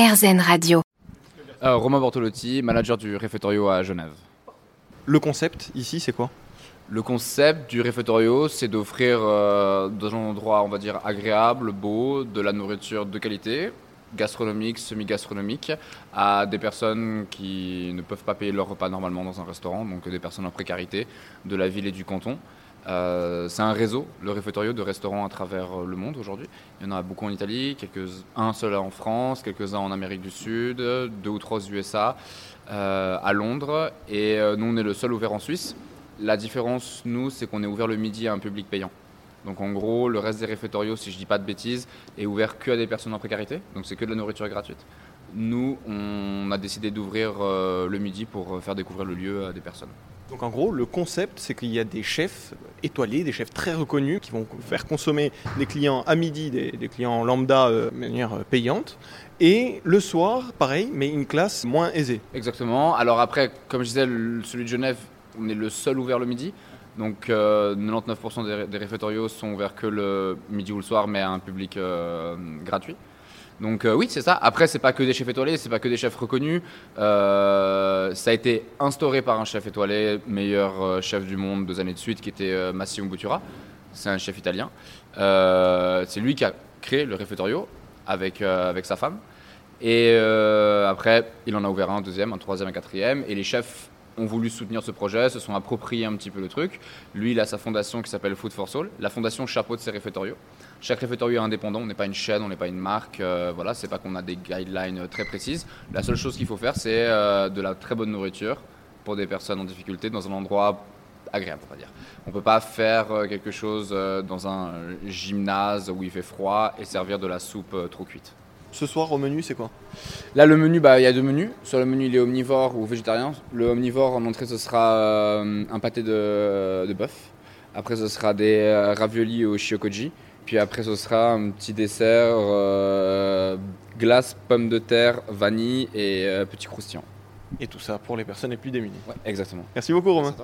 RZN Radio. Euh, Romain Bortolotti, manager du Refettorio à Genève. Le concept ici, c'est quoi? Le concept du Refettorio, c'est d'offrir euh, dans un endroit, on va dire, agréable, beau, de la nourriture de qualité, gastronomique, semi-gastronomique, à des personnes qui ne peuvent pas payer leur repas normalement dans un restaurant, donc des personnes en précarité de la ville et du canton. Euh, c'est un réseau, le Refettorio, de restaurants à travers le monde aujourd'hui. Il y en a beaucoup en Italie, un seul en France, quelques-uns en Amérique du Sud, deux ou trois aux USA, euh, à Londres. Et euh, nous, on est le seul ouvert en Suisse. La différence, nous, c'est qu'on est ouvert le midi à un public payant. Donc en gros, le reste des réfectorios, si je dis pas de bêtises, est ouvert que à des personnes en précarité. Donc c'est que de la nourriture gratuite. Nous, on a décidé d'ouvrir euh, le midi pour euh, faire découvrir le lieu à des personnes. Donc en gros, le concept, c'est qu'il y a des chefs étoilés, des chefs très reconnus, qui vont faire consommer des clients à midi, des, des clients lambda euh, de manière payante. Et le soir, pareil, mais une classe moins aisée. Exactement. Alors après, comme je disais, celui de Genève, on est le seul ouvert le midi. Donc euh, 99% des, des réfectorios sont ouverts que le midi ou le soir, mais à un public euh, gratuit. Donc euh, oui, c'est ça. Après, c'est pas que des chefs étoilés, c'est pas que des chefs reconnus. Euh, ça a été instauré par un chef étoilé, meilleur euh, chef du monde deux années de suite, qui était euh, Massimo Bottura. C'est un chef italien. Euh, c'est lui qui a créé le réfectorio avec, euh, avec sa femme. Et euh, après, il en a ouvert un deuxième, un troisième, un quatrième. Et les chefs ont voulu soutenir ce projet, se sont appropriés un petit peu le truc. Lui, il a sa fondation qui s'appelle Food for Soul. La fondation chapeaute ses réfectorios. Chaque réfectorio est indépendant, on n'est pas une chaîne, on n'est pas une marque. euh, voilà, c'est pas qu'on a des guidelines très précises. La seule chose qu'il faut faire, c'est euh, de la très bonne nourriture pour des personnes en difficulté dans un endroit agréable, on va dire. On peut pas faire euh, quelque chose euh, dans un euh, gymnase où il fait froid et servir de la soupe euh, trop cuite. Ce soir, au menu, c'est quoi Là, le menu, bah, il y a deux menus. Sur le menu, il est omnivore ou végétarien. Le omnivore, en entrée, ce sera euh, un pâté de, de bœuf. Après, ce sera des euh, raviolis au shiokoji. Puis après, ce sera un petit dessert, euh, glace, pommes de terre, vanille et petit croustillant. Et tout ça pour les personnes les plus démunies. Ouais, exactement. Merci beaucoup, Romain.